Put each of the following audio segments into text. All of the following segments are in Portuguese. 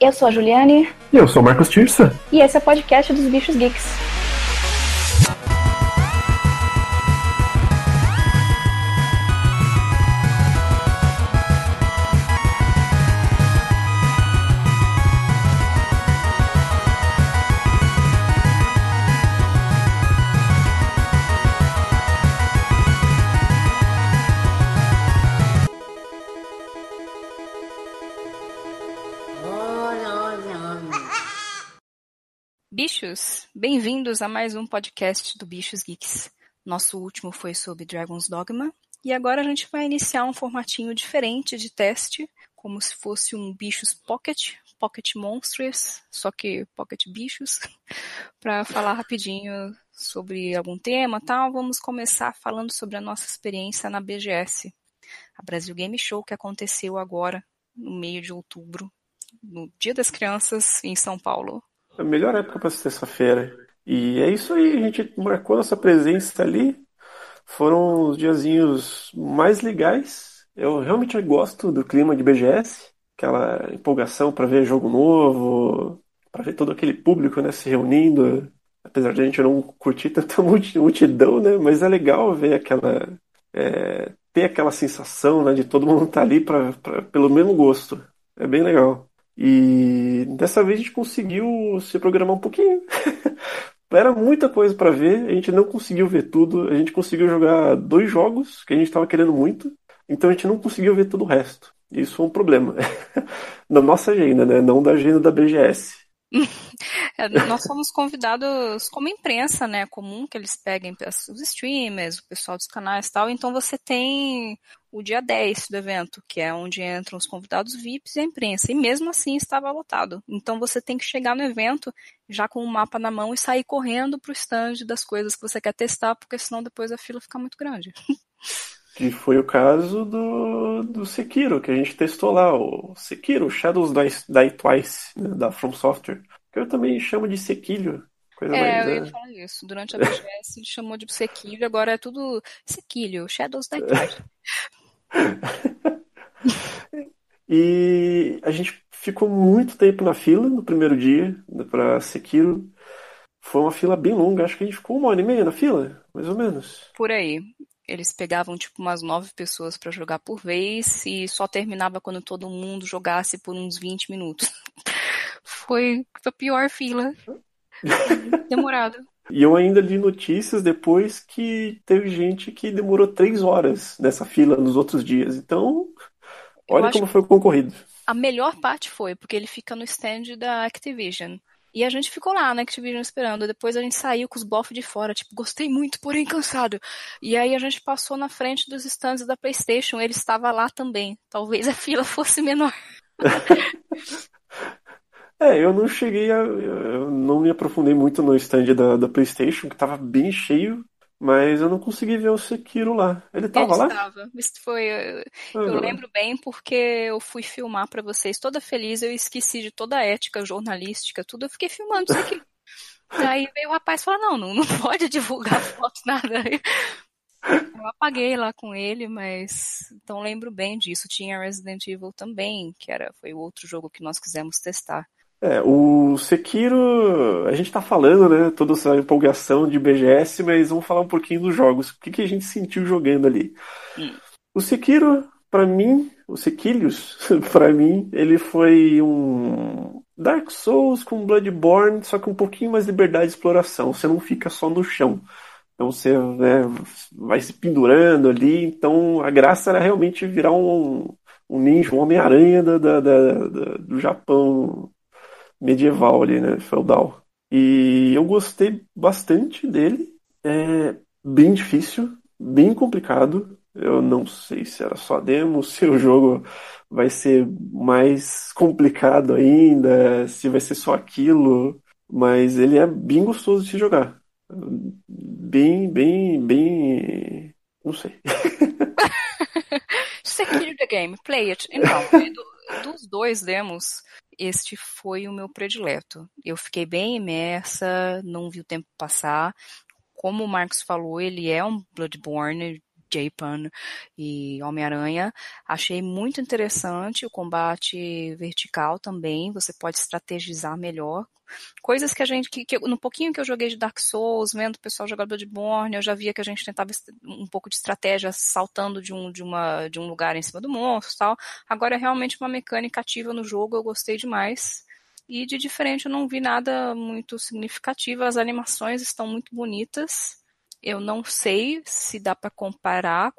Eu sou a Juliane. E eu sou o Marcos Tirsa. E esse é o podcast dos Bichos Geeks. Bem-vindos a mais um podcast do Bichos Geeks. Nosso último foi sobre Dragon's Dogma e agora a gente vai iniciar um formatinho diferente de teste, como se fosse um Bichos Pocket, Pocket Monsters, só que Pocket Bichos, para falar rapidinho sobre algum tema, tal. Vamos começar falando sobre a nossa experiência na BGS, a Brasil Game Show que aconteceu agora no meio de outubro, no Dia das Crianças em São Paulo a melhor época para assistir essa feira. E é isso aí, a gente marcou nossa presença ali. Foram os diazinhos mais legais. Eu realmente gosto do clima de BGS, aquela empolgação para ver jogo novo, para ver todo aquele público né, se reunindo. Apesar de a gente não curtir tanta multidão, né? Mas é legal ver aquela. É, ter aquela sensação né, de todo mundo estar tá ali pra, pra, pelo mesmo gosto. É bem legal. E dessa vez a gente conseguiu se programar um pouquinho. Era muita coisa para ver, a gente não conseguiu ver tudo. A gente conseguiu jogar dois jogos que a gente estava querendo muito, então a gente não conseguiu ver todo o resto. Isso foi um problema. Na nossa agenda, né? Não da agenda da BGS. É, nós fomos convidados como imprensa, né? Comum que eles peguem os streamers, o pessoal dos canais e tal. Então você tem o dia 10 do evento, que é onde entram os convidados VIPs e a imprensa. E mesmo assim estava lotado. Então você tem que chegar no evento já com o mapa na mão e sair correndo para o stand das coisas que você quer testar, porque senão depois a fila fica muito grande. Que foi o caso do, do Sekiro, que a gente testou lá, o Sekiro, Shadows Die, Twice, né, da From Software. Que eu também chamo de Sequilho. Coisa é, mais, eu ia né? falar isso. Durante a BGS ele chamou de Sequilho, agora é tudo Sequilho, Shadows Die Twice. e a gente ficou muito tempo na fila no primeiro dia para Sekiro. Foi uma fila bem longa, acho que a gente ficou uma hora e meia na fila, mais ou menos. Por aí eles pegavam tipo umas nove pessoas para jogar por vez e só terminava quando todo mundo jogasse por uns 20 minutos. Foi a pior fila. Demorado. E eu ainda li notícias depois que teve gente que demorou três horas nessa fila nos outros dias. Então, olha como foi concorrido. A melhor parte foi porque ele fica no stand da Activision. E a gente ficou lá na Activision esperando. Depois a gente saiu com os bofs de fora, tipo, gostei muito, porém cansado. E aí a gente passou na frente dos stands da PlayStation, ele estava lá também. Talvez a fila fosse menor. é, eu não cheguei a. Eu não me aprofundei muito no stand da, da PlayStation, que estava bem cheio. Mas eu não consegui ver o Sekiro lá. Ele tava Ele lá? Estava. Isso foi. Eu, eu lembro bem porque eu fui filmar para vocês toda feliz, eu esqueci de toda a ética jornalística, tudo. Eu fiquei filmando isso aqui. Aí veio o rapaz falar: não, não, não pode divulgar foto, nada. Eu apaguei lá com ele, mas então lembro bem disso. Tinha Resident Evil também, que era foi o outro jogo que nós quisemos testar. É, o Sekiro, a gente tá falando, né, toda essa empolgação de BGS, mas vamos falar um pouquinho dos jogos. O que, que a gente sentiu jogando ali? Hum. O Sekiro, para mim, o Sekilius, para mim, ele foi um Dark Souls com Bloodborne, só que um pouquinho mais liberdade de exploração. Você não fica só no chão. Então você né, vai se pendurando ali. Então a graça era realmente virar um, um ninja, um Homem-Aranha do Japão medieval ali, né? Feudal. E eu gostei bastante dele. É bem difícil, bem complicado. Eu não sei se era só demo, se o jogo vai ser mais complicado ainda, se vai ser só aquilo. Mas ele é bem gostoso de se jogar. Bem, bem, bem. Não sei. Secure the game, play it. Então, do, dos dois demos, este foi o meu predileto. Eu fiquei bem imersa, não vi o tempo passar. Como o Marcos falou, ele é um Bloodborne Japan e Homem-Aranha. Achei muito interessante o combate vertical também. Você pode estrategizar melhor. Coisas que a gente, que, que, no pouquinho que eu joguei de Dark Souls, vendo o pessoal jogador de Borne, eu já via que a gente tentava um pouco de estratégia saltando de um, de uma, de um lugar em cima do monstro tal. Agora é realmente uma mecânica ativa no jogo, eu gostei demais. E de diferente eu não vi nada muito significativo. As animações estão muito bonitas. Eu não sei se dá para comparar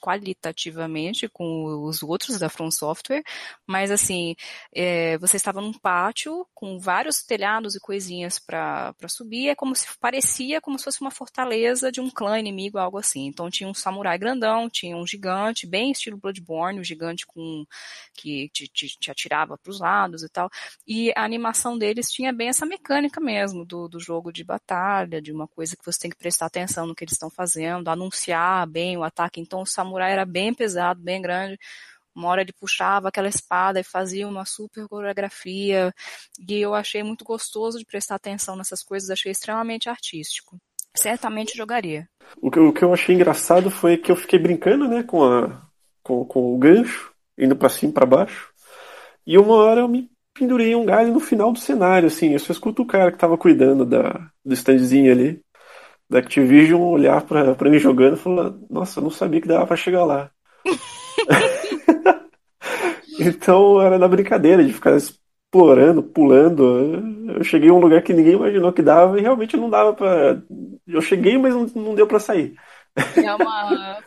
qualitativamente com os outros da From Software, mas assim, é, você estava num pátio com vários telhados e coisinhas para subir, é como se parecia como se fosse uma fortaleza de um clã inimigo, algo assim. Então tinha um samurai grandão, tinha um gigante, bem estilo Bloodborne, o um gigante com que te, te, te atirava para os lados e tal. E a animação deles tinha bem essa mecânica mesmo do, do jogo de batalha, de uma coisa que você tem que prestar atenção atenção no que eles estão fazendo, anunciar bem o ataque. Então o samurai era bem pesado, bem grande. Uma hora ele puxava aquela espada e fazia uma super coreografia. E eu achei muito gostoso de prestar atenção nessas coisas, achei extremamente artístico. Certamente jogaria. O que, o que eu achei engraçado foi que eu fiquei brincando, né, com, a, com, com o gancho, indo para cima e pra baixo. E uma hora eu me pendurei um galho no final do cenário, assim. Eu só escuto o cara que tava cuidando da, do standzinho ali da Activision olhar pra, pra mim jogando e falar, nossa, eu não sabia que dava pra chegar lá. então era na brincadeira de ficar explorando, pulando. Eu cheguei a um lugar que ninguém imaginou que dava e realmente não dava pra. Eu cheguei, mas não, não deu para sair. É uma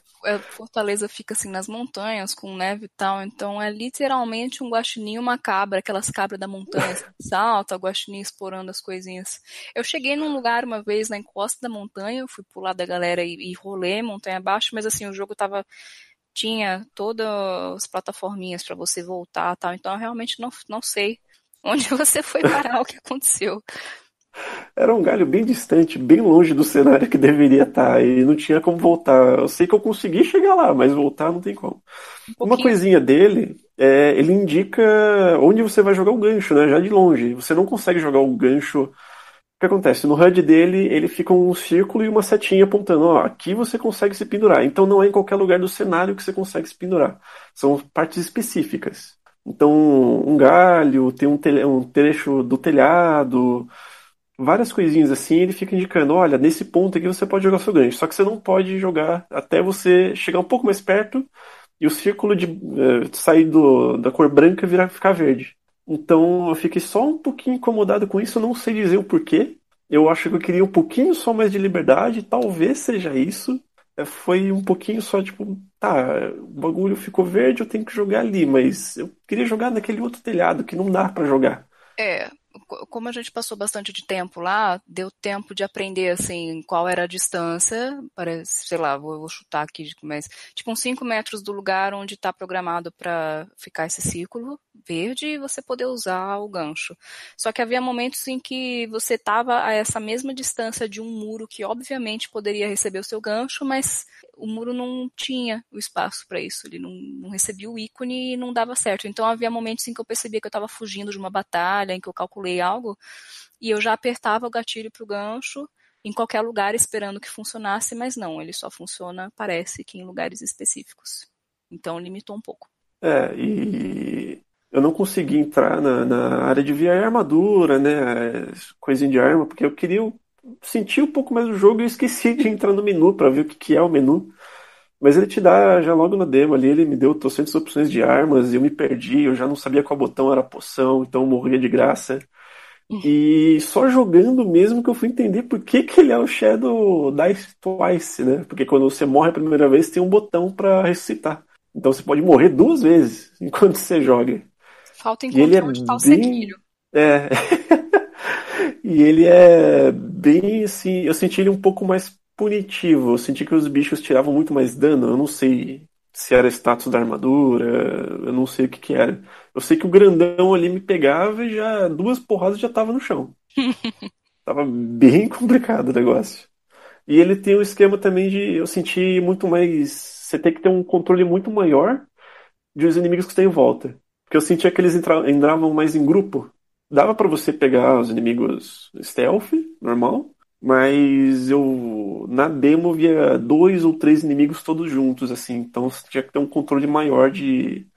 fortaleza fica assim nas montanhas, com neve e tal, então é literalmente um guaxinim uma cabra, aquelas cabras da montanha, assim, salta, o guaxinim explorando as coisinhas. Eu cheguei num lugar uma vez na encosta da montanha, fui pular da galera e, e rolê montanha abaixo, mas assim, o jogo tava tinha todas as plataforminhas para você voltar tal, então eu realmente não, não sei onde você foi parar, o que aconteceu. Era um galho bem distante, bem longe do cenário que deveria estar, e não tinha como voltar. Eu sei que eu consegui chegar lá, mas voltar não tem como. Um Uma coisinha dele, é, ele indica onde você vai jogar o gancho, né? Já de longe. Você não consegue jogar o gancho. O que acontece? No HUD dele, ele fica um círculo e uma setinha apontando, ó, aqui você consegue se pendurar. Então não é em qualquer lugar do cenário que você consegue se pendurar. São partes específicas. Então, um galho, tem um, um trecho do telhado, várias coisinhas assim, ele fica indicando, olha, nesse ponto aqui você pode jogar seu gancho, só que você não pode jogar até você chegar um pouco mais perto e o círculo de uh, sair do, da cor branca virar ficar verde. Então eu fiquei só um pouquinho incomodado com isso, não sei dizer o porquê. Eu acho que eu queria um pouquinho só mais de liberdade, talvez seja isso. É, foi um pouquinho só, tipo, tá, o bagulho ficou verde, eu tenho que jogar ali, mas eu queria jogar naquele outro telhado que não dá para jogar. É, como a gente passou bastante de tempo lá, deu tempo de aprender, assim, qual era a distância, para, sei lá, vou, vou chutar aqui, mas, tipo, uns 5 metros do lugar onde está programado para ficar esse círculo verde e você poder usar o gancho. Só que havia momentos em que você estava a essa mesma distância de um muro que, obviamente, poderia receber o seu gancho, mas o muro não tinha o espaço para isso, ele não, não, recebia o ícone e não dava certo. Então havia momentos em que eu percebia que eu estava fugindo de uma batalha, em que eu calculei algo, e eu já apertava o gatilho para o gancho em qualquer lugar esperando que funcionasse, mas não, ele só funciona, parece que em lugares específicos. Então limitou um pouco. É, e eu não consegui entrar na, na área de VR armadura, né, coisinha de arma, porque eu queria senti um pouco mais do jogo e esqueci de entrar no menu para ver o que, que é o menu. Mas ele te dá já logo na demo ali, ele me deu trocentas opções de armas e eu me perdi, eu já não sabia qual botão era poção, então eu morria de graça. E só jogando mesmo que eu fui entender por que, que ele é o Shadow Dice Twice, né? Porque quando você morre a primeira vez tem um botão para ressuscitar. Então você pode morrer duas vezes enquanto você joga. Falta encontrar ele é onde tá o bem... É. E ele é bem assim. Eu senti ele um pouco mais punitivo. Eu senti que os bichos tiravam muito mais dano. Eu não sei se era status da armadura, eu não sei o que, que era. Eu sei que o grandão ali me pegava e já duas porradas já tava no chão. tava bem complicado o negócio. E ele tem um esquema também de eu senti muito mais. Você tem que ter um controle muito maior de os inimigos que estão em volta. Porque eu sentia que eles entravam mais em grupo dava para você pegar os inimigos stealth, normal, mas eu na demo via dois ou três inimigos todos juntos, assim, então você tinha que ter um controle maior de,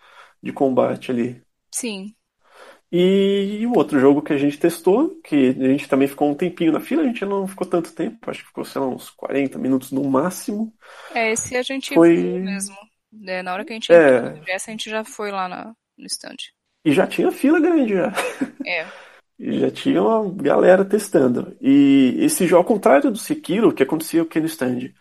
de combate ali. Sim. E o outro jogo que a gente testou, que a gente também ficou um tempinho na fila, a gente não ficou tanto tempo, acho que ficou, sei lá, uns 40 minutos no máximo. É, esse a gente Foi... viu mesmo. É, na hora que a gente É. entrou no a gente já foi lá na- no stand. E já tinha fila grande já. É. E já tinha uma galera testando. E esse jogo, ao contrário do Sekiro, que acontecia aqui no stand,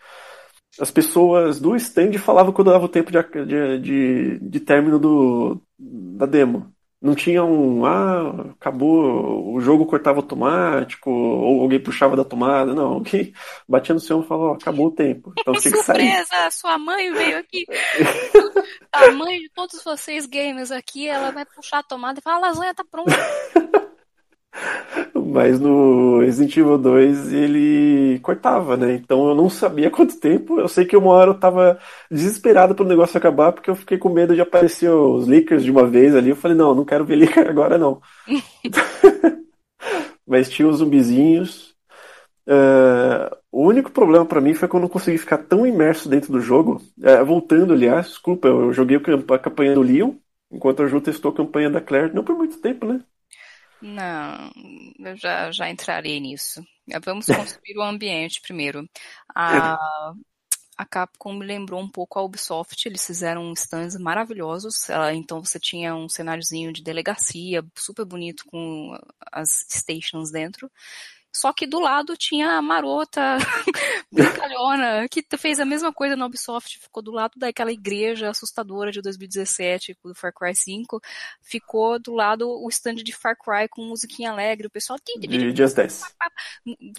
as pessoas do stand falavam quando dava o tempo de, de, de, de término do, da demo. Não tinha um, ah, acabou, o jogo cortava automático, ou alguém puxava da tomada. Não, alguém batia no seu e falou, ó, acabou o tempo. Então tinha que sair. Surpresa! Sua mãe veio aqui. A mãe de todos vocês gamers aqui, ela vai puxar a tomada e falar: a lasanha tá pronta. Mas no Resident Evil 2 ele cortava, né? Então eu não sabia quanto tempo. Eu sei que uma hora eu tava desesperado pro negócio acabar, porque eu fiquei com medo de aparecer os leakers de uma vez ali. Eu falei, não, não quero ver leaker agora não. Mas tinha os zumbizinhos. É, o único problema pra mim foi que eu não consegui ficar tão imerso dentro do jogo. É, voltando, aliás, desculpa, eu joguei a campanha do Leon, enquanto a Ju testou a campanha da Claire, não por muito tempo, né? Não, eu já, já entrarei nisso. Vamos construir o ambiente primeiro. A, a Capcom me lembrou um pouco a Ubisoft, eles fizeram stands maravilhosos. Ela- então você tinha um cenáriozinho de delegacia, super bonito, com as stations dentro. Só que do lado tinha a marota brincalhona, que fez a mesma coisa na Ubisoft, ficou do lado daquela igreja assustadora de 2017, do Far Cry 5, ficou do lado o stand de Far Cry com musiquinha alegre, o pessoal De Just Dance.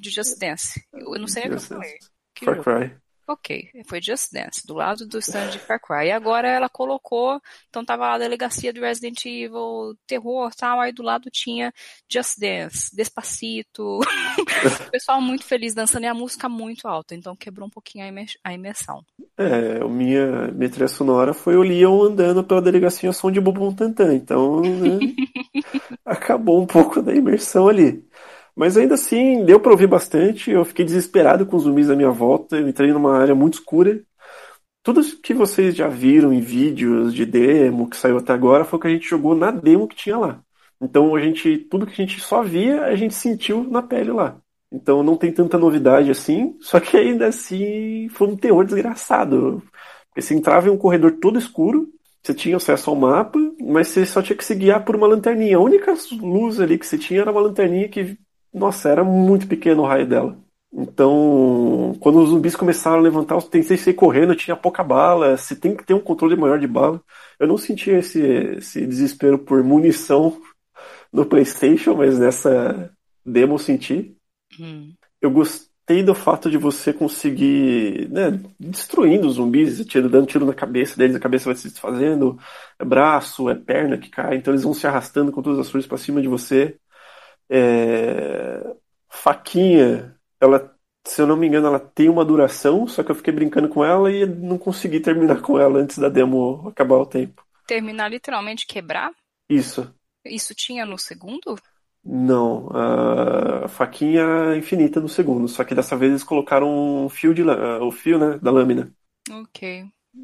de Just Dance. Eu não sei o que eu falei. Far? Cry. Ok, foi Just Dance, do lado do stand de Far Cry. E agora ela colocou, então tava lá a delegacia do Resident Evil, terror tal, aí do lado tinha Just Dance, Despacito. o pessoal muito feliz dançando e a música muito alta, então quebrou um pouquinho a imer- a imersão. É, a minha, minha trilha sonora foi o Leon andando pela delegacia som de Bubum Tantan, então né, acabou um pouco da imersão ali. Mas ainda assim, deu pra ouvir bastante, eu fiquei desesperado com os zumbis à minha volta, eu entrei numa área muito escura. Tudo que vocês já viram em vídeos de demo que saiu até agora foi o que a gente jogou na demo que tinha lá. Então a gente, tudo que a gente só via, a gente sentiu na pele lá. Então não tem tanta novidade assim, só que ainda assim foi um terror desgraçado. Porque você entrava em um corredor todo escuro, você tinha acesso ao mapa, mas você só tinha que se guiar por uma lanterninha. A única luz ali que você tinha era uma lanterninha que, nossa, era muito pequeno o raio dela. Então, quando os zumbis começaram a levantar, eu tentei sair correndo, tinha pouca bala, você tem que ter um controle maior de bala. Eu não sentia esse, esse desespero por munição no PlayStation, mas nessa demo eu senti. Hum. Eu gostei do fato de você conseguir, né, destruindo os zumbis, tiro, dando tiro na cabeça deles, a cabeça vai se desfazendo, é braço, é perna que cai, então eles vão se arrastando com todas as forças pra cima de você. É, Faquinha, ela, se eu não me engano, ela tem uma duração, só que eu fiquei brincando com ela e não consegui terminar com ela antes da demo acabar o tempo. Terminar literalmente quebrar? Isso. Isso tinha no segundo? Não, a faquinha infinita no segundo, só que dessa vez eles colocaram um fio de lã- o fio, né, da lâmina. Ok.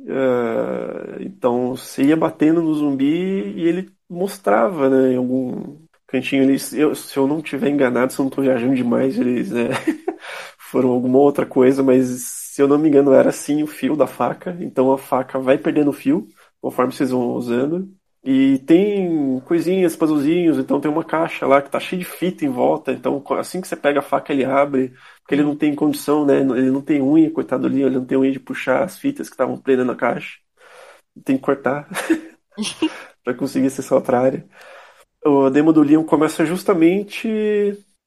É, então você ia batendo no zumbi e ele mostrava, né, em algum cantinho. Se eu, se eu não tiver enganado, se eu não estou viajando demais, eles né, foram alguma outra coisa, mas se eu não me engano era sim o fio da faca. Então a faca vai perdendo o fio conforme vocês vão usando. E tem coisinhas, puzzlezinhos, então tem uma caixa lá que tá cheia de fita em volta, então assim que você pega a faca ele abre, porque ele não tem condição, né? Ele não tem unha, coitado ali, ele não tem unha de puxar as fitas que estavam presas na caixa. Tem que cortar para conseguir acessar outra área. O demo do Leon começa justamente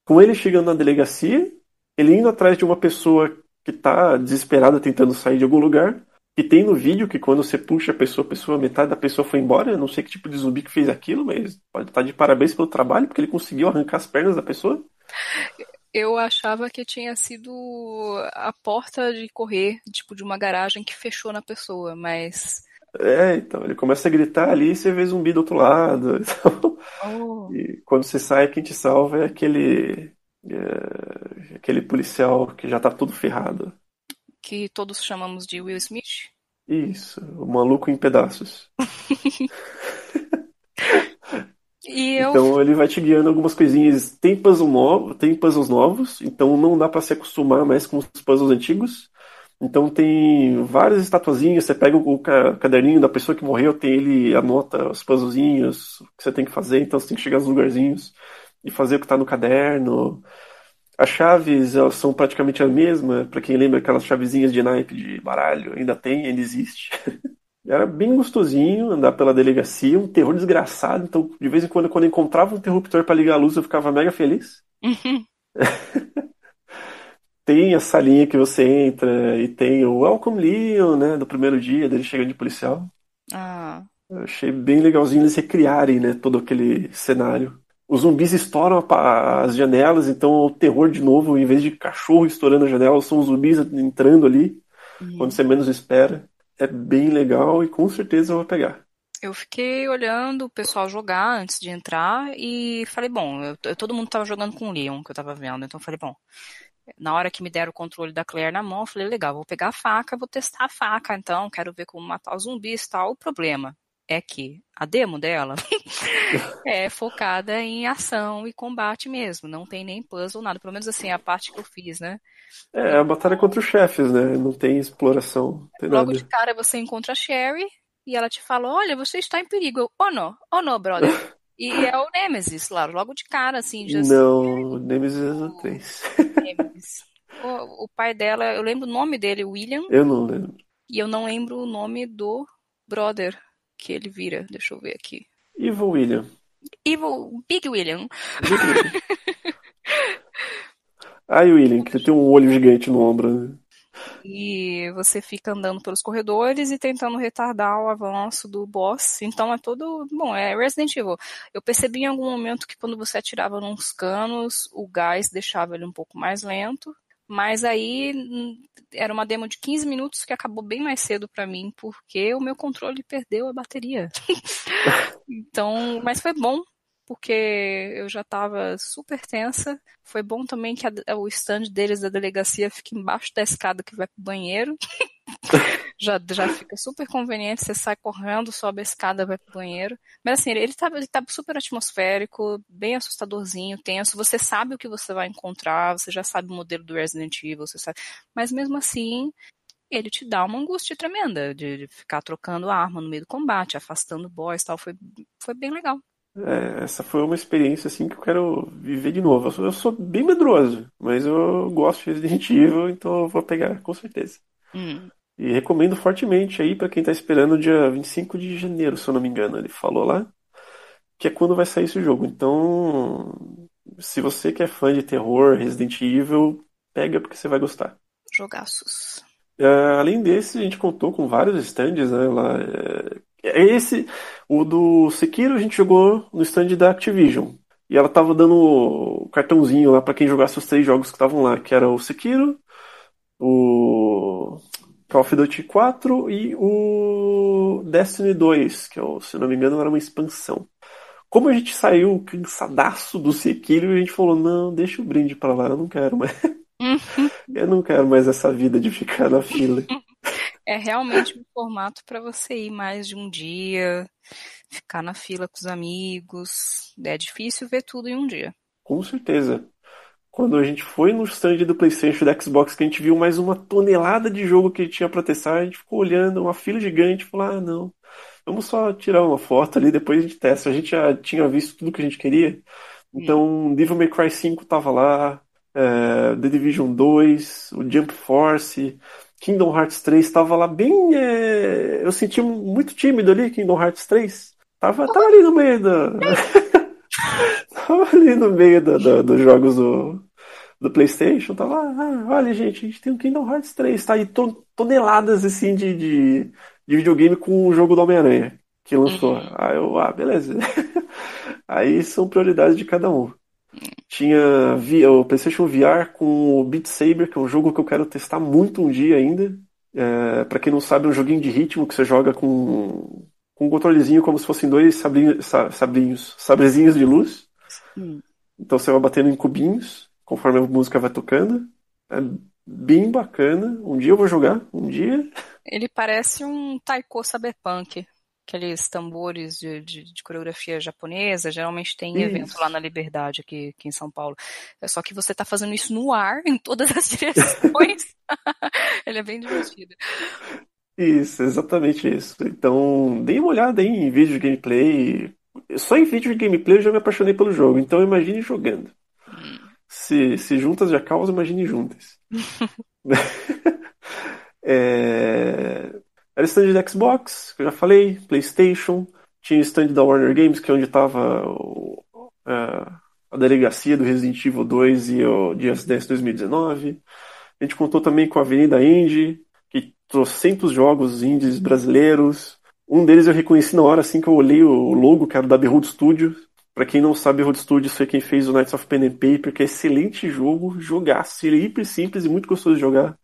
com ele chegando na delegacia, ele indo atrás de uma pessoa que tá desesperada tentando sair de algum lugar. E tem no vídeo que quando você puxa a pessoa, a pessoa, metade da pessoa foi embora. Eu não sei que tipo de zumbi que fez aquilo, mas pode estar de parabéns pelo trabalho, porque ele conseguiu arrancar as pernas da pessoa. Eu achava que tinha sido a porta de correr, tipo, de uma garagem que fechou na pessoa, mas. É, então, ele começa a gritar ali e você vê zumbi do outro lado. Então, Oh. e quando você sai, quem te salva é aquele É, aquele policial que já tá todo ferrado. Que todos chamamos de Will Smith? Isso, o maluco em pedaços. eu... Então ele vai te guiando algumas coisinhas. Tem, puzzle novo, tem puzzles novos, então não dá para se acostumar mais com os puzzles antigos. Então tem várias estatuazinhas, você pega o caderninho da pessoa que morreu, tem ele anota os puzzlezinhos que você tem que fazer, então você tem que chegar nos lugarzinhos e fazer o que está no caderno. As chaves elas são praticamente a mesma, para quem lembra aquelas chavezinhas de naipe de baralho, ainda tem, ainda existe. Era bem gostosinho andar pela delegacia, um terror desgraçado, então de vez em quando quando eu encontrava um interruptor para ligar a luz eu ficava mega feliz. Uhum. tem a salinha que você entra e tem o Welcome Leon, né, do primeiro dia dele chegando de policial. Ah. Eu achei bem legalzinho eles recriarem, né, todo aquele cenário. Os zumbis estouram as janelas, então o terror de novo, em vez de cachorro estourando a janela, são os zumbis entrando ali, uhum. quando você menos espera. É bem legal e com certeza eu vou pegar. Eu fiquei olhando o pessoal jogar antes de entrar e falei, bom, eu, todo mundo tava jogando com o Leon, que eu tava vendo, então eu falei, bom, na hora que me deram o controle da Claire na mão, eu falei, legal, vou pegar a faca, vou testar a faca, então, quero ver como matar os zumbis e tal. O problema é que a demo dela é focada em ação e combate mesmo, não tem nem puzzle, nada, pelo menos assim, a parte que eu fiz, né? É, a batalha contra os chefes, né? Não tem exploração, tem Logo nada. de cara você encontra a Sherry e ela te fala, olha, você está em perigo. Eu, oh não, oh não, brother. E é o Nemesis, claro, logo de cara, assim. Já não, o Nemesis é o 3. Nemesis. O, o, pai dela, eu lembro o nome dele, William. Eu não lembro. E eu não lembro o nome do brother que ele vira. Deixa eu ver aqui. Evil William. Evil, Big William. Big William. Ai, William, que tem um olho gigante no ombro. E você fica andando pelos corredores e tentando retardar o avanço do boss. Então é todo. Bom, é Resident Evil. Eu percebi em algum momento que quando você atirava nos canos, o gás deixava ele um pouco mais lento. Mas aí hum, era uma demo de 15 minutos que acabou bem mais cedo para mim, porque o meu controle perdeu a bateria. então, mas foi bom, porque eu já estava super tensa. Foi bom também que a, o stand deles da delegacia fica embaixo da escada que vai pro banheiro. já, já fica super conveniente, você sai correndo, sobe a escada, vai pro banheiro. Mas assim, ele tá, ele tá super atmosférico, bem assustadorzinho, tenso. Você sabe o que você vai encontrar, você já sabe o modelo do Resident Evil, você sabe. Mas mesmo assim, ele te dá uma angústia tremenda de, de ficar trocando arma no meio do combate, afastando boss e tal. Foi, foi bem legal. É, essa foi uma experiência assim que eu quero viver de novo. Eu sou, eu sou bem medroso, mas eu gosto de Resident Evil, então eu vou pegar com certeza. Hum. E recomendo fortemente aí para quem tá esperando o dia 25 de janeiro, se eu não me engano. Ele falou lá que é quando vai sair esse jogo. Então, se você que é fã de terror, Resident Evil, pega porque você vai gostar. Jogaços. É, além desse, a gente contou com vários stands, né? Lá, é esse, o do Sekiro a gente jogou no stand da Activision. E ela tava dando o cartãozinho lá para quem jogasse os três jogos que estavam lá, que era o Sekiro, o Call of Duty 4 e o Destiny 2, que eu, se não me engano era uma expansão. Como a gente saiu cansadaço do Sekiro, a gente falou, não, deixa o brinde para lá, eu não quero mais. Eu não quero mais essa vida de ficar na fila. É realmente um formato para você ir mais de um dia, ficar na fila com os amigos. É difícil ver tudo em um dia. Com certeza. Quando a gente foi no stand do PlayStation e do Xbox, que a gente viu mais uma tonelada de jogo que tinha pra testar, a gente ficou olhando, uma fila gigante, falou: ah, não, vamos só tirar uma foto ali, depois a gente testa. A gente já tinha visto tudo que a gente queria. Então, hum. Devil May Cry 5 tava lá, é, The Division 2, o Jump Force, Kingdom Hearts 3 tava lá bem. É... Eu senti muito tímido ali, Kingdom Hearts 3. Tava, tava ali no meio da. tava ali no meio da, da, dos jogos do, do PlayStation. Tava, ah, olha, gente, a gente tem o Kingdom Hearts 3, tá aí toneladas assim de, de, de videogame com o jogo do Homem-Aranha que lançou. Uhum. Aí eu, ah, beleza. aí são prioridades de cada um. Tinha o PlayStation VR com o Beat Saber, que é um jogo que eu quero testar muito um dia ainda. É, para quem não sabe, é um joguinho de ritmo que você joga com, com um controlezinho como se fossem dois sabrinhos, sabrinhos sabrezinhos de luz. Hum. Então você vai batendo em cubinhos conforme a música vai tocando. É bem bacana. Um dia eu vou jogar, um dia. Ele parece um taiko cyberpunk. Aqueles tambores de, de, de coreografia japonesa, geralmente tem isso. evento lá na Liberdade, aqui, aqui em São Paulo. É só que você está fazendo isso no ar, em todas as direções. Ele é bem divertido. Isso, exatamente isso. Então, dê uma olhada aí em vídeo de gameplay. Só em vídeo de gameplay eu já me apaixonei pelo jogo, então imagine jogando. Hum. Se, se juntas já causa, imagine juntas. é... Era stand de Xbox, que eu já falei, PlayStation, tinha stand da Warner Games, que é onde estava a, a delegacia do Resident Evil 2 e o Dias 10 2019. A gente contou também com a Avenida Indie, que trouxe trocentos jogos indies brasileiros. Um deles eu reconheci na hora assim que eu olhei o logo, que era da Behold Studios. Pra quem não sabe, Road Studios foi quem fez o Knights of Pen and Paper, que é excelente jogo, jogaço, ele é hiper simples e muito gostoso de jogar.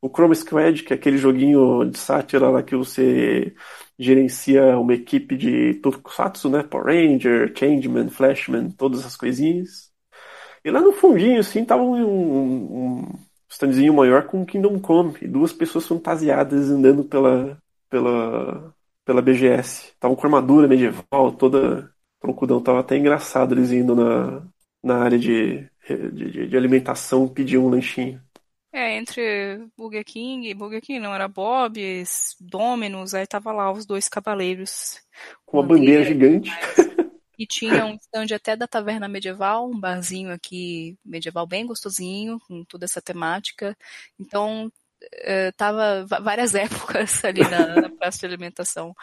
O Chroma Squad, que é aquele joguinho de sátira lá que você gerencia uma equipe de Tokusatsu, né? Power Ranger, Changeman, Flashman, todas essas coisinhas. E lá no fundinho, assim, tava um, um, um standzinho maior com Kingdom Come, e duas pessoas fantasiadas andando pela, pela, pela BGS. Estavam com armadura medieval, toda Troncudão tava até engraçado eles indo na, na área de, de, de alimentação pedir um lanchinho. É, entre Burger King, Burger King não, era Bob's, Domino's, aí tava lá os dois cavaleiros. Com uma bandeira gigante. E tinha um stand até da Taverna Medieval, um barzinho aqui medieval bem gostosinho, com toda essa temática. Então, uh, tava várias épocas ali na, na praça de alimentação.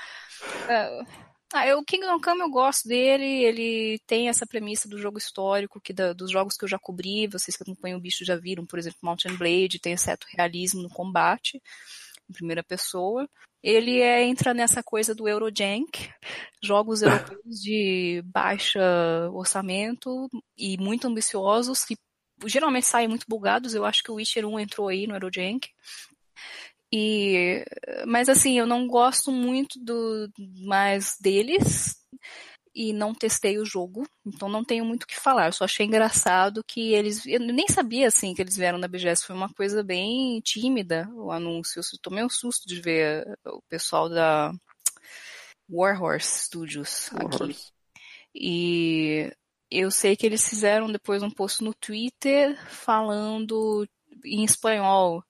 Ah, eu, o Kingdom Come eu gosto dele, ele tem essa premissa do jogo histórico, que da, dos jogos que eu já cobri, vocês que acompanham o bicho já viram, por exemplo, Mountain Blade, tem certo realismo no combate, em primeira pessoa. Ele é, entra nessa coisa do Eurojank, jogos europeus de baixa orçamento e muito ambiciosos, que geralmente saem muito bugados, eu acho que o Witcher 1 entrou aí no Eurojank. E, mas assim, eu não gosto muito do mais deles e não testei o jogo, então não tenho muito o que falar. Eu só achei engraçado que eles, eu nem sabia assim que eles vieram da BGS, foi uma coisa bem tímida o anúncio. Eu tomei um susto de ver o pessoal da Warhorse Studios aqui. E eu sei que eles fizeram depois um post no Twitter falando em espanhol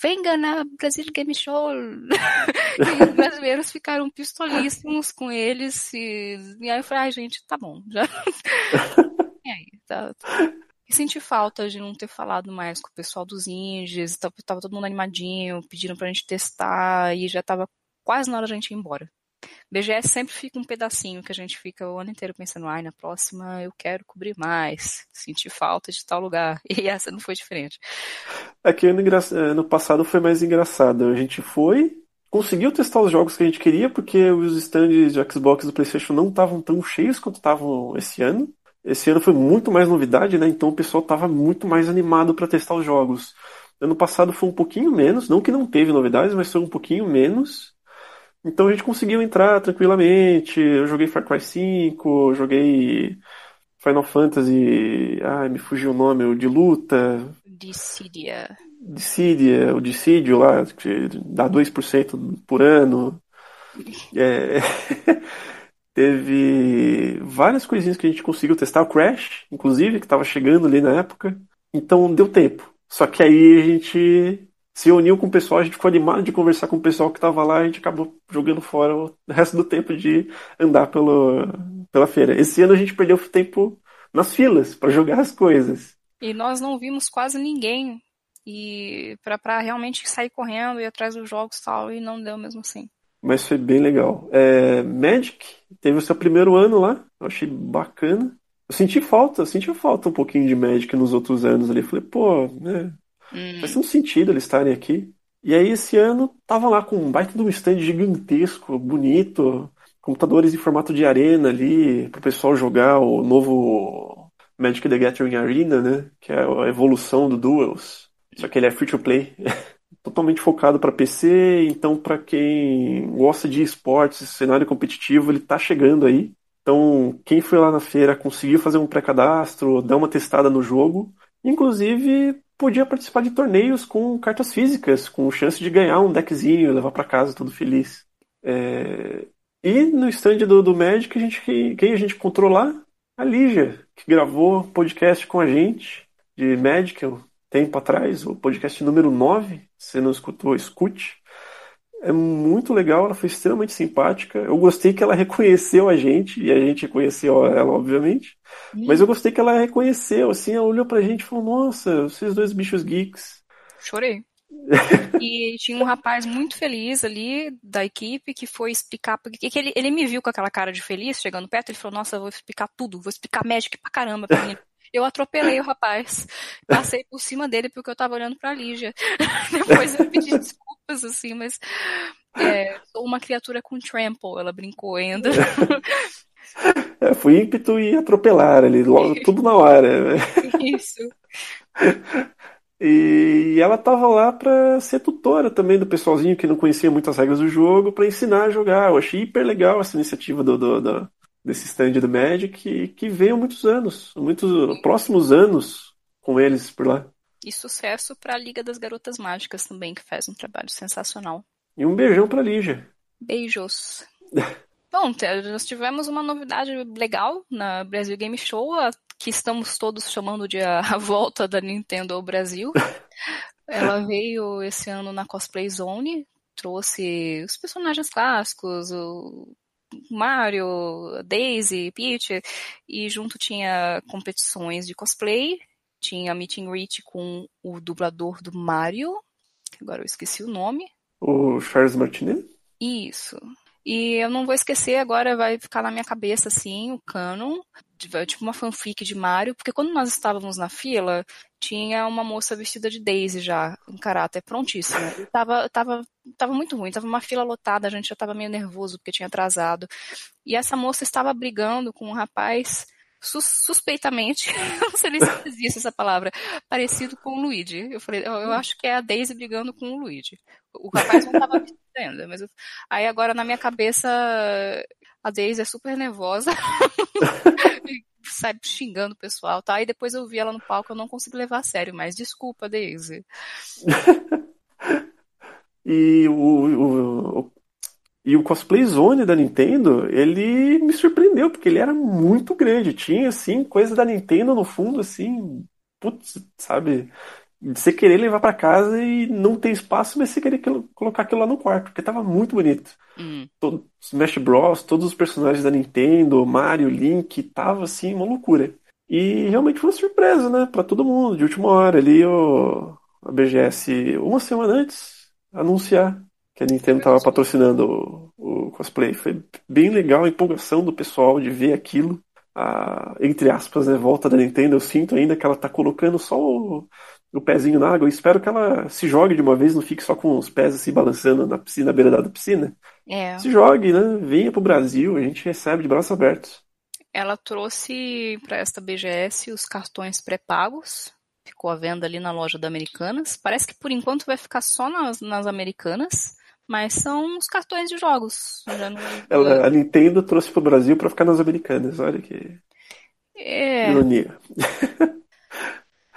venga na Brasil Game Show. e os brasileiros ficaram pistolíssimos com eles. E, e aí eu falei, ai, gente, tá bom. Já... e aí, tá, tá. E senti falta de não ter falado mais com o pessoal dos indies, tava, tava todo mundo animadinho, pedindo pra gente testar, e já tava quase na hora da gente ir embora. BGS sempre fica um pedacinho que a gente fica o ano inteiro pensando, ai, na próxima eu quero cobrir mais, sentir falta de tal lugar. E essa não foi diferente. Aqui ano, ano passado foi mais engraçado. A gente foi, conseguiu testar os jogos que a gente queria, porque os stands de Xbox e do PlayStation não estavam tão cheios quanto estavam esse ano. Esse ano foi muito mais novidade, né? Então o pessoal estava muito mais animado para testar os jogos. Ano passado foi um pouquinho menos, não que não teve novidades, mas foi um pouquinho menos. Então a gente conseguiu entrar tranquilamente. Eu joguei Far Cry 5, joguei Final Fantasy. Ai, me fugiu o nome, o de luta. Dissidia. Dissidia, o Dissidio lá, que dá 2% por ano. É... Teve várias coisinhas que a gente conseguiu testar. O Crash, inclusive, que estava chegando ali na época. Então deu tempo. Só que aí a gente se uniu com o pessoal, a gente ficou animado de conversar com o pessoal que estava lá, a gente acabou jogando fora o resto do tempo de andar pelo, pela feira. Esse ano a gente perdeu tempo nas filas para jogar as coisas. E nós não vimos quase ninguém e para realmente sair correndo e atrás dos jogos e tal, e não deu mesmo assim. Mas foi bem legal. É, Magic teve o seu primeiro ano lá, eu achei bacana. Eu senti falta, eu senti falta um pouquinho de Magic nos outros anos ali. Falei, pô, né, Hum. Faz um sentido eles estarem aqui. E aí esse ano tava lá com um baita de um stand gigantesco, bonito, computadores em formato de arena ali, pro pessoal jogar o novo Magic the Gathering Arena, né? Que é a evolução do Duels. Só que ele é free to play. Totalmente focado para PC, então para quem gosta de esportes, cenário competitivo, ele tá chegando aí. Então, quem foi lá na feira conseguiu fazer um pré-cadastro, dar uma testada no jogo, Inclusive, podia participar de torneios com cartas físicas, com chance de ganhar um deckzinho levar para casa todo feliz. É... E no stand do, do Magic, a gente, quem a gente encontrou lá? A Lígia, que gravou podcast com a gente de Magic um tempo atrás, o podcast número 9. Se não escutou, escute. É muito legal, ela foi extremamente simpática. Eu gostei que ela reconheceu a gente, e a gente reconheceu ela, obviamente. Hum. Mas eu gostei que ela reconheceu, assim, ela olhou pra gente e falou: Nossa, vocês dois bichos geeks. Chorei. e tinha um rapaz muito feliz ali da equipe que foi explicar porque que ele, ele me viu com aquela cara de feliz chegando perto, ele falou: "Nossa, eu vou explicar tudo, vou explicar Magic pra caramba pra mim". Eu atropelei o rapaz, passei por cima dele porque eu tava olhando pra Lígia. Depois eu pedi desculpas assim, mas é, sou uma criatura com trample, ela brincou ainda. É, foi ímpeto e atropelar ali, logo, tudo na hora. Isso. E ela tava lá para ser tutora também do pessoalzinho que não conhecia muitas regras do jogo, para ensinar a jogar. Eu achei hiper legal essa iniciativa do, do, do desse stand do Magic, que, que veio há muitos anos, muitos próximos anos com eles por lá. E sucesso para a Liga das Garotas Mágicas também, que faz um trabalho sensacional. E um beijão para Lígia. Beijos. Bom, nós tivemos uma novidade legal na Brasil Game Show, que estamos todos chamando de a, volta da Nintendo ao Brasil. Ela veio esse ano na Cosplay Zone, trouxe os personagens clássicos, o Mario, Daisy, Peach, e junto tinha competições de cosplay, tinha meet and greet com o dublador do Mario, agora eu esqueci o nome. O Charles Martinet? Isso. E eu não vou esquecer, agora vai ficar na minha cabeça, assim, o canon, tipo uma fanfic de Mario, porque quando nós estávamos na fila, tinha uma moça vestida de Daisy já, em caráter, prontíssima. E tava, tava, tava muito ruim, tava uma fila lotada, a gente já tava meio nervoso porque tinha atrasado. E essa moça estava brigando com um rapaz sus suspeitamente, não sei nem se existe essa palavra, parecido com o Luigi. Eu falei, eu, eu acho que é a Daisy brigando com o Luigi. O rapaz não estava ainda, mas eu... aí agora na minha cabeça a Daisy é super nervosa. sai xingando o pessoal, tá? E depois eu vi ela no palco, eu não consigo levar a sério, mas desculpa, Daisy. e o, o, e o cosplay zone da Nintendo, ele me surpreendeu, porque ele era muito grande. Tinha, assim, coisa da Nintendo no fundo, assim, putz, sabe? Você querer levar para casa e não ter espaço, mas você querer colocar aquilo lá no quarto, porque tava muito bonito. Hum. Todo, Smash Bros, todos os personagens da Nintendo, Mario, Link, tava assim, uma loucura. E realmente foi uma surpresa, né, para todo mundo, de última hora ali, o, a BGS, uma semana antes, anunciar que a Nintendo estava patrocinando o, o, cosplay. Foi bem legal a empolgação do pessoal de ver aquilo. A, entre aspas, né, volta da Nintendo. Eu sinto ainda que ela está colocando só o, o, pezinho na água. Eu espero que ela se jogue de uma vez, não fique só com os pés assim balançando na piscina, na beira da piscina. É. Se jogue, né? Venha pro Brasil, a gente recebe de braços abertos. Ela trouxe para esta BGS os cartões pré-pagos. Ficou à venda ali na loja da Americanas. Parece que por enquanto vai ficar só nas, nas Americanas. Mas são os cartões de jogos. Não... Ela, a Nintendo trouxe pro Brasil para ficar nas americanas, olha que. É. Ironia.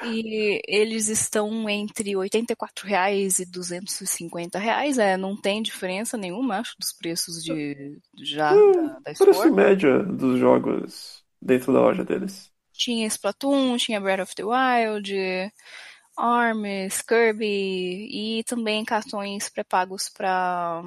E eles estão entre R$ 84,00 e R$ 250,00. É, não tem diferença nenhuma, acho, dos preços de já hum, da, da. Preço média dos jogos dentro da loja deles. Tinha Splatoon, tinha Breath of the Wild, Arms, Kirby e também cartões pré-pagos para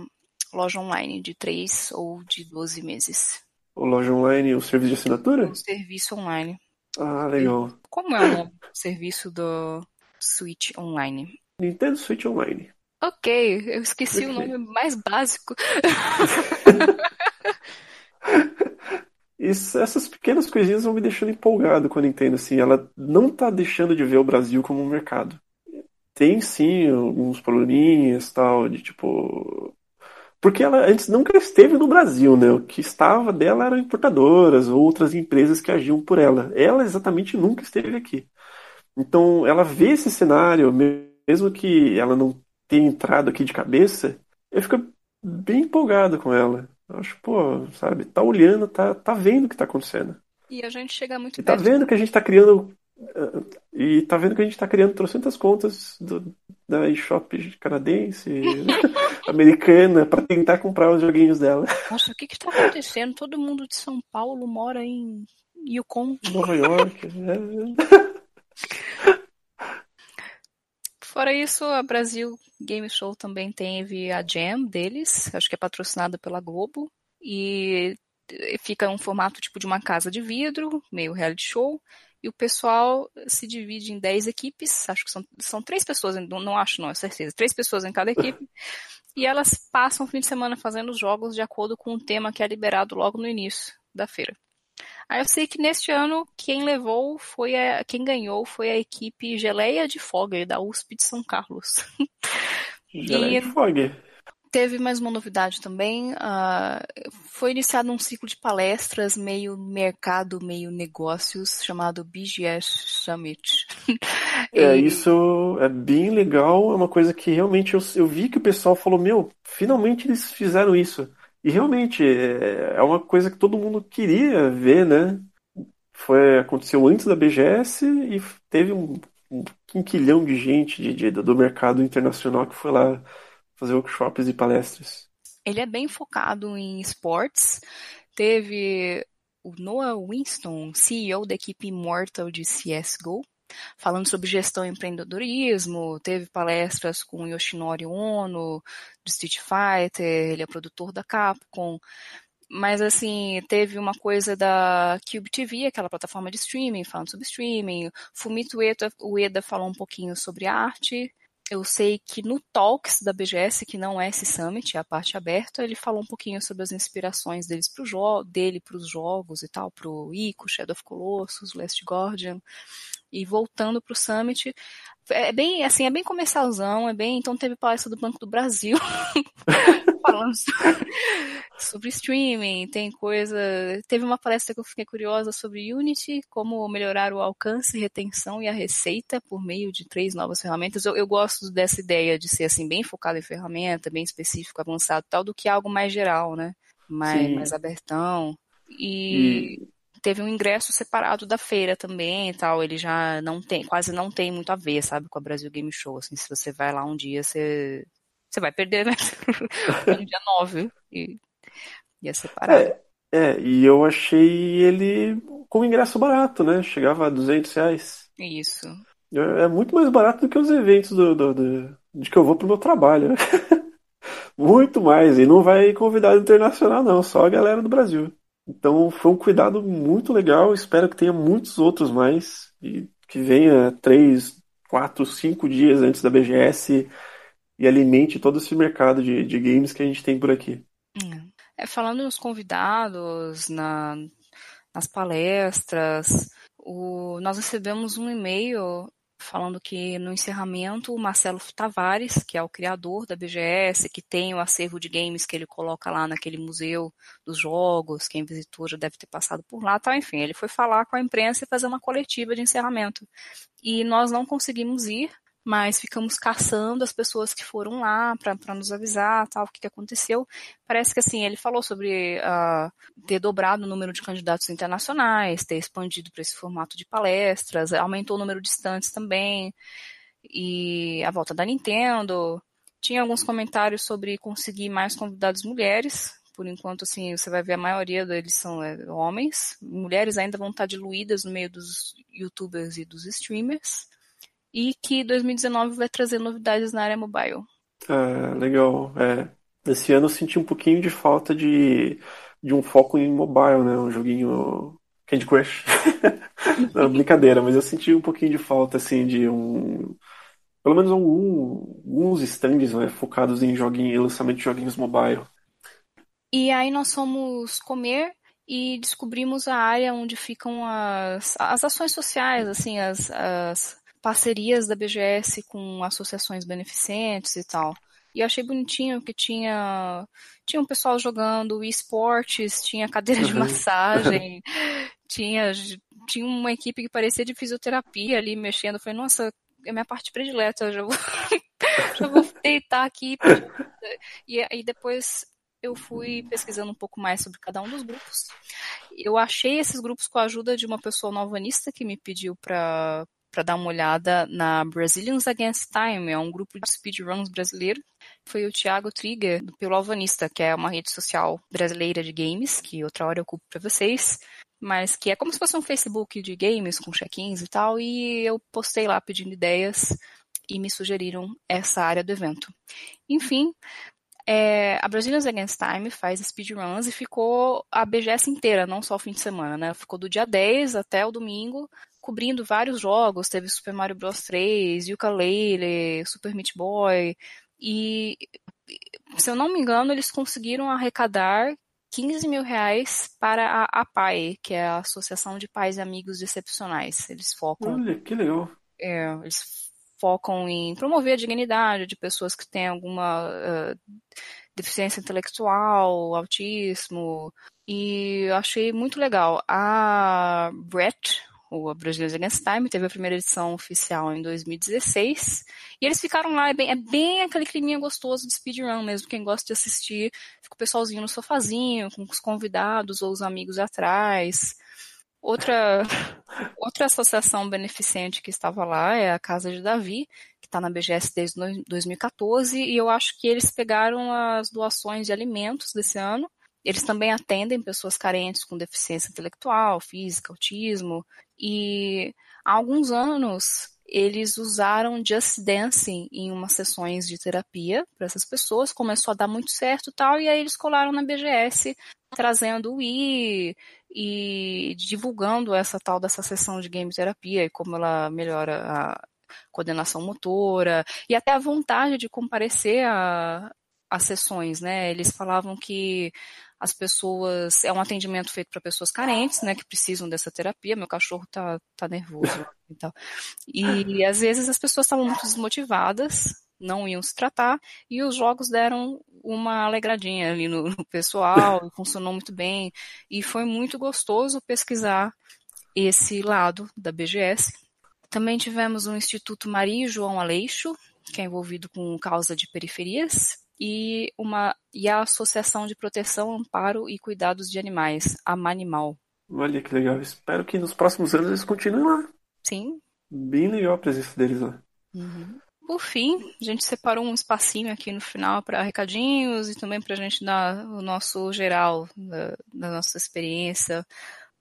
loja online de 3 ou de 12 meses. O loja online, o serviço de assinatura? O serviço online. Ah, legal. Como é o serviço do Switch Online? Nintendo Switch Online. Ok, eu esqueci okay. o nome mais básico. Isso, essas pequenas coisinhas vão me deixando empolgado com a Nintendo, assim, ela não tá deixando de ver o Brasil como um mercado. Tem sim alguns probleminhas, tal, de tipo. Porque ela antes nunca esteve no Brasil, né? O que estava dela eram importadoras, outras empresas que agiam por ela. Ela exatamente nunca esteve aqui. Então, ela vê esse cenário, mesmo que ela não tenha entrado aqui de cabeça, eu fico bem empolgado com ela. Eu acho, pô, sabe, tá olhando, tá, tá vendo o que tá acontecendo. E a gente chega muito e tá vendo que a gente tá criando. E tá vendo que a gente tá criando trocentas contas do, da eShop canadense, americana, para tentar comprar os joguinhos dela. Nossa, o que que tá acontecendo? Todo mundo de São Paulo mora em Yukon. Nova York. né? Fora isso, a Brasil Game Show também teve a Jam deles, acho que é patrocinada pela Globo, e fica um formato tipo de uma casa de vidro, meio reality show, e o pessoal se divide em 10 equipes, acho que são, são três pessoas, não, não acho não, é certeza, três pessoas em cada equipe, e elas passam o fim de semana fazendo os jogos de acordo com o tema que é liberado logo no início da feira. Aí eu sei que neste ano quem levou foi a, quem ganhou foi a equipe Geleia de Fogger da USP de São Carlos. Geleia de Fogger. Teve mais uma novidade também. Uh, foi iniciado um ciclo de palestras meio mercado, meio negócios, chamado BGS Summit. É, e... isso é bem legal. É uma coisa que realmente eu, eu vi que o pessoal falou: Meu, finalmente eles fizeram isso. E realmente é, é uma coisa que todo mundo queria ver, né? Foi, aconteceu antes da BGS e teve um, um quinquilhão de gente de, de, do mercado internacional que foi lá fazer workshops e palestras. Ele é bem focado em esportes. Teve o Noah Winston, CEO da equipe Immortal de CSGO, falando sobre gestão e empreendedorismo, teve palestras com Yoshinori Ono, do Street Fighter, ele é produtor da Capcom, mas assim, teve uma coisa da Cube TV, aquela plataforma de streaming, falando sobre streaming, Fumito Ueda, Ueda falou um pouquinho sobre arte, eu sei que no Talks da BGS, que não é esse Summit, é a parte aberta, ele falou um pouquinho sobre as inspirações deles pro dele para os jogos e tal, para o Ico, Shadow of Colossus, Last Guardian e voltando para o Summit. É bem, assim, é bem comercialzão, é bem. Então teve palestra do Banco do Brasil falando sobre streaming, tem coisa. Teve uma palestra que eu fiquei curiosa sobre Unity, como melhorar o alcance, retenção e a receita por meio de três novas ferramentas. Eu, eu gosto dessa ideia de ser assim, bem focado em ferramenta, bem específico, avançado, tal, do que algo mais geral, né? Mais, mais abertão. E, e teve um ingresso separado da feira também e tal. Ele já não tem, quase não tem muito a ver, sabe, com a Brasil Game Show. Assim, se você vai lá um dia, você, você vai perder, né? no dia 9. E, e é separado. É, é, e eu achei ele com ingresso barato, né? Chegava a 200 reais. Isso. É, é muito mais barato do que os eventos do, do, do de que eu vou pro meu trabalho. Né? muito mais. E não vai convidado internacional, não, só a galera do Brasil. Então foi um cuidado muito legal. Espero que tenha muitos outros mais e que venha três, quatro, cinco dias antes da BGS e alimente todo esse mercado de, de games que a gente tem por aqui. É, falando nos convidados, na, nas palestras, o, nós recebemos um e-mail falando que no encerramento o Marcelo Tavares, que é o criador da BGS, que tem o acervo de games que ele coloca lá naquele museu dos jogos, quem visitou já deve ter passado por lá, tal, enfim, ele foi falar com a imprensa e fazer uma coletiva de encerramento. E nós não conseguimos ir, mas ficamos caçando as pessoas que foram lá para nos avisar tal o que, que, aconteceu. Parece que assim ele falou sobre uh, ter dobrado o número de candidatos internacionais, ter expandido para esse formato de palestras, aumentou o número de estantes também e a volta da Nintendo. Tinha alguns comentários sobre conseguir mais convidados mulheres. Por enquanto, assim, você vai ver a maioria deles são é, homens. Mulheres ainda vão estar diluídas no meio dos youtubers e dos streamers e que 2019 vai trazer novidades na área mobile. É, legal. É. Esse ano eu senti um pouquinho de falta de, de um foco em mobile, né? Um joguinho Candy Crush. Não, brincadeira, mas eu senti um pouquinho de falta, assim, de um. Pelo menos um, alguns stands né, focados em joguinho, lançamento de joguinhos mobile. E aí nós fomos comer e descobrimos a área onde ficam as, as ações sociais, assim, as, as parcerias da BGS com associações beneficentes e tal. E eu achei bonitinho que tinha tinha um pessoal jogando esportes, tinha cadeira de uhum. massagem, tinha tinha uma equipe que parecia de fisioterapia ali mexendo. Eu falei, nossa, é minha parte predileta, eu já vou, já vou deitar aqui. E aí depois eu fui pesquisando um pouco mais sobre cada um dos grupos. Eu achei esses grupos com a ajuda de uma pessoa novanista que me pediu para para dar uma olhada na Brazilians Against Time, é um grupo de speedruns brasileiro. Foi o Thiago Trigger, pelo Alvanista, que é uma rede social brasileira de games, que outra hora eu culpo para vocês, mas que é como se fosse um Facebook de games com check-ins e tal, e eu postei lá pedindo ideias e me sugeriram essa área do evento. Enfim, é, a Brazilians Against Time faz speedruns e ficou a BGS inteira, não só o fim de semana, né? Ficou do dia 10 até o domingo, cobrindo vários jogos. Teve Super Mario Bros 3, Yooka-Laylee, Super Meat Boy. E, se eu não me engano, eles conseguiram arrecadar 15 mil reais para a APAE, que é a Associação de Pais e Amigos Excepcionais. Eles focam. Olha, que legal. É, eles focam em promover a dignidade de pessoas que têm alguma uh, deficiência intelectual, autismo, e eu achei muito legal. A Brett, ou a Brazilians Against Time, teve a primeira edição oficial em 2016, e eles ficaram lá, é bem, é bem aquele climinha gostoso de speedrun mesmo, quem gosta de assistir, fica o pessoalzinho no sofazinho, com os convidados ou os amigos atrás, Outra, outra associação beneficente que estava lá é a Casa de Davi, que está na BGS desde 2014, e eu acho que eles pegaram as doações de alimentos desse ano. Eles também atendem pessoas carentes com deficiência intelectual, física, autismo, e há alguns anos eles usaram Just Dancing em umas sessões de terapia para essas pessoas, começou a dar muito certo e tal, e aí eles colaram na BGS trazendo o Wii e divulgando essa tal dessa sessão de game terapia e como ela melhora a coordenação motora e até a vontade de comparecer a, a sessões, né? Eles falavam que as pessoas é um atendimento feito para pessoas carentes, né, que precisam dessa terapia. Meu cachorro tá, tá nervoso e tal. E às vezes as pessoas estavam muito desmotivadas, não iam se tratar, e os jogos deram uma alegradinha ali no, no pessoal, funcionou muito bem, e foi muito gostoso pesquisar esse lado da BGS. Também tivemos o Instituto Maria João Aleixo, que é envolvido com causa de periferias, e, uma, e a Associação de Proteção, Amparo e Cuidados de Animais, a Manimal. Olha que legal. Espero que nos próximos anos eles continuem lá. Sim. Bem legal a presença deles lá. Uhum. Por fim, a gente separou um espacinho aqui no final para recadinhos e também para a gente dar o nosso geral da, da nossa experiência.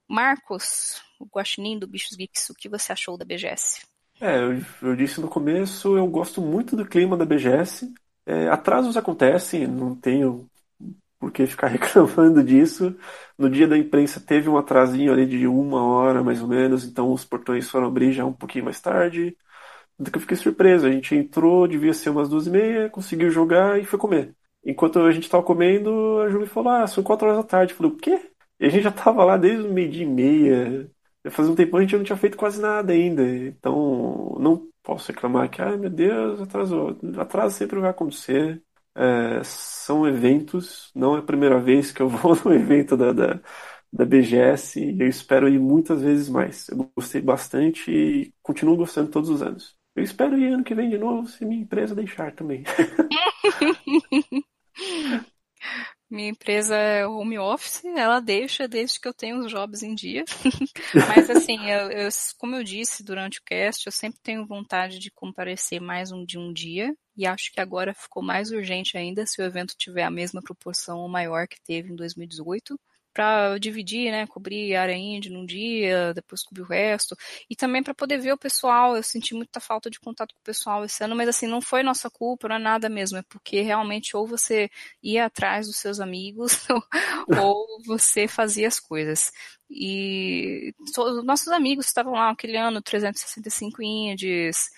Marcos, o guaxinim do Bichos Geeks, o que você achou da BGS? É, eu, eu disse no começo, eu gosto muito do clima da BGS. É, atrasos acontecem, não tenho por que ficar reclamando disso. No dia da imprensa teve um atrasinho ali de uma hora mais ou menos, então os portões foram abrir já um pouquinho mais tarde. Do que eu fiquei surpreso. A gente entrou, devia ser umas duas e meia, conseguiu jogar e foi comer. Enquanto a gente estava comendo, a Júlia falou: Ah, são quatro horas da tarde. Eu falei: O quê? E a gente já estava lá desde o meio-dia e meia. Fazia um tempo a gente não tinha feito quase nada ainda. Então, não posso reclamar que, ai meu Deus, atrasou. Atraso sempre vai acontecer. É, são eventos, não é a primeira vez que eu vou no evento da, da, da BGS e eu espero ir muitas vezes mais. Eu gostei bastante e continuo gostando todos os anos. Eu espero ir ano que vem de novo, se minha empresa deixar também. Minha empresa é home office, ela deixa desde que eu tenho os jobs em dia. Mas assim, eu, eu, como eu disse durante o cast, eu sempre tenho vontade de comparecer mais um de um dia. E acho que agora ficou mais urgente ainda se o evento tiver a mesma proporção ou maior que teve em 2018 para dividir, né, cobrir a área indie num dia, depois cobrir o resto, e também para poder ver o pessoal. Eu senti muita falta de contato com o pessoal esse ano, mas assim, não foi nossa culpa, não é nada mesmo, é porque realmente ou você ia atrás dos seus amigos ou você fazia as coisas. E nossos amigos estavam lá aquele ano, 365 indies,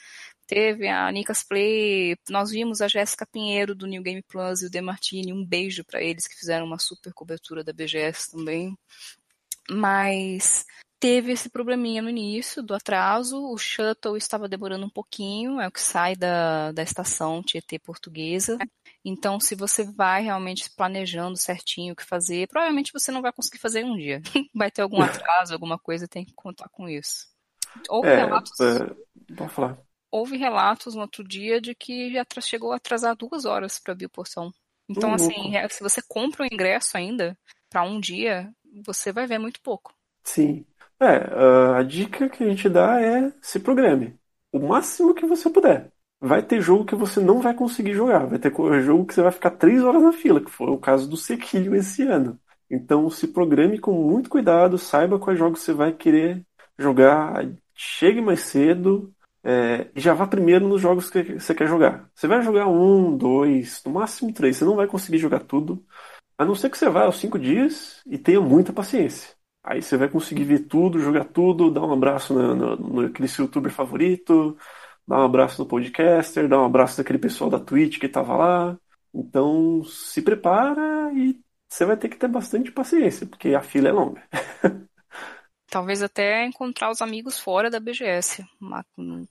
Teve a Nicas Play, nós vimos a Jéssica Pinheiro do New Game Plus e o Demartini, um beijo para eles que fizeram uma super cobertura da BGS também. Mas teve esse probleminha no início do atraso, o shuttle estava demorando um pouquinho, é o que sai da, da estação Tietê Portuguesa. Então, se você vai realmente planejando certinho o que fazer, provavelmente você não vai conseguir fazer um dia. vai ter algum atraso, alguma coisa, tem que contar com isso. Ou é, relatos. É, vamos falar houve relatos no outro dia de que já chegou a atrasar duas horas para abrir o portão. Então, assim, é, se você compra o ingresso ainda para um dia, você vai ver muito pouco. Sim. É, a dica que a gente dá é se programe. O máximo que você puder. Vai ter jogo que você não vai conseguir jogar. Vai ter jogo que você vai ficar três horas na fila, que foi o caso do Sequilho esse ano. Então se programe com muito cuidado, saiba quais jogos você vai querer jogar, chegue mais cedo é, já vá primeiro nos jogos que você quer jogar. Você vai jogar um, dois, no máximo três. Você não vai conseguir jogar tudo, a não ser que você vá aos cinco dias e tenha muita paciência. Aí você vai conseguir ver tudo, jogar tudo, dar um abraço no, no, no aquele seu youtuber favorito, dar um abraço no podcaster, dar um abraço naquele pessoal da Twitch que tava lá. Então se prepara e você vai ter que ter bastante paciência, porque a fila é longa. Talvez até encontrar os amigos fora da BGS.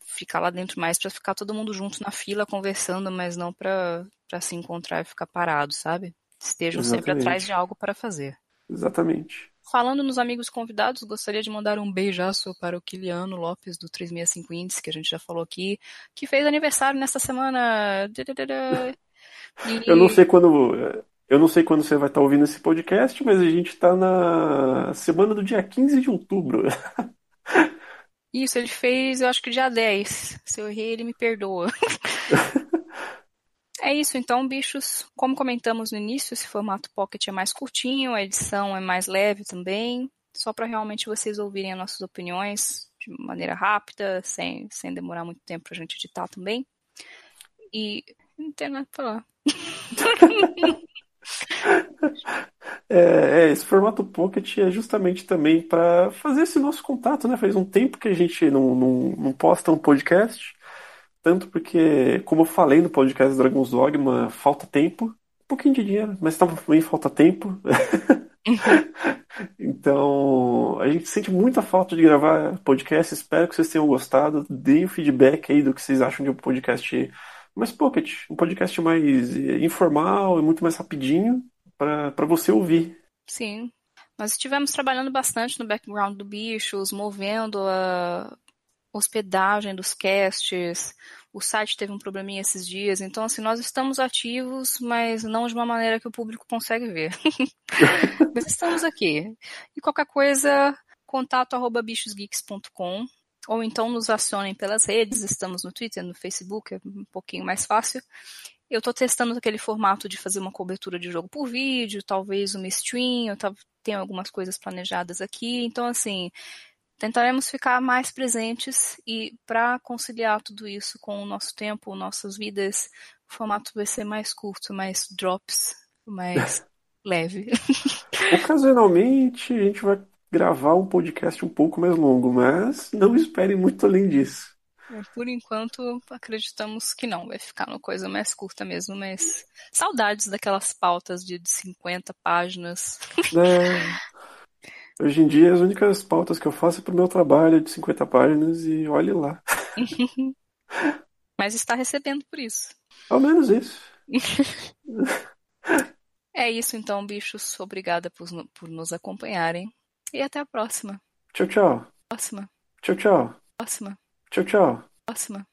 Ficar lá dentro mais para ficar todo mundo junto na fila conversando, mas não para se encontrar e ficar parado, sabe? Estejam Exatamente. sempre atrás de algo para fazer. Exatamente. Falando nos amigos convidados, gostaria de mandar um beijaço para o Kiliano Lopes do 365 Indies, que a gente já falou aqui, que fez aniversário nesta semana. E... Eu não sei quando eu não sei quando você vai estar ouvindo esse podcast, mas a gente está na semana do dia 15 de outubro. Isso, ele fez, eu acho que dia 10. Se eu errei, ele me perdoa. é isso, então, bichos. Como comentamos no início, esse formato Pocket é mais curtinho, a edição é mais leve também. Só para realmente vocês ouvirem as nossas opiniões de maneira rápida, sem, sem demorar muito tempo para a gente editar também. E não tem nada para falar. É, é, esse formato Pocket é justamente também para fazer esse nosso contato, né? Faz um tempo que a gente não, não, não posta um podcast, tanto porque, como eu falei no podcast Dragon's Dogma, falta tempo, um pouquinho de dinheiro, mas também falta tempo. então, a gente sente muita falta de gravar podcast. Espero que vocês tenham gostado. Deem o feedback aí do que vocês acham de um podcast mais pocket, um podcast mais eh, informal e muito mais rapidinho para você ouvir. Sim. Nós estivemos trabalhando bastante no background do Bichos, movendo a hospedagem dos casts. O site teve um probleminha esses dias, então assim, nós estamos ativos, mas não de uma maneira que o público consegue ver. mas estamos aqui. E qualquer coisa, contato arroba bichosgeeks.com ou então nos acionem pelas redes, estamos no Twitter, no Facebook, é um pouquinho mais fácil. Eu estou testando aquele formato de fazer uma cobertura de jogo por vídeo, talvez uma stream, eu tenho algumas coisas planejadas aqui, então assim, tentaremos ficar mais presentes e para conciliar tudo isso com o nosso tempo, nossas vidas, o formato vai ser mais curto, mais drops, mais leve. Ocasionalmente a gente vai gravar um podcast um pouco mais longo, mas não espere muito além disso. Por enquanto, acreditamos que não, vai ficar uma coisa mais curta mesmo, mas saudades daquelas pautas de 50 páginas. É. Hoje em dia, as únicas pautas que eu faço é pro meu trabalho de 50 páginas e olhe lá. Mas está recebendo por isso. Ao menos isso. é isso então, bichos. Obrigada por, por nos acompanharem. E até a próxima. Tchau, tchau. Próxima. Tchau, tchau. Próxima. Tchau, tchau. Próxima.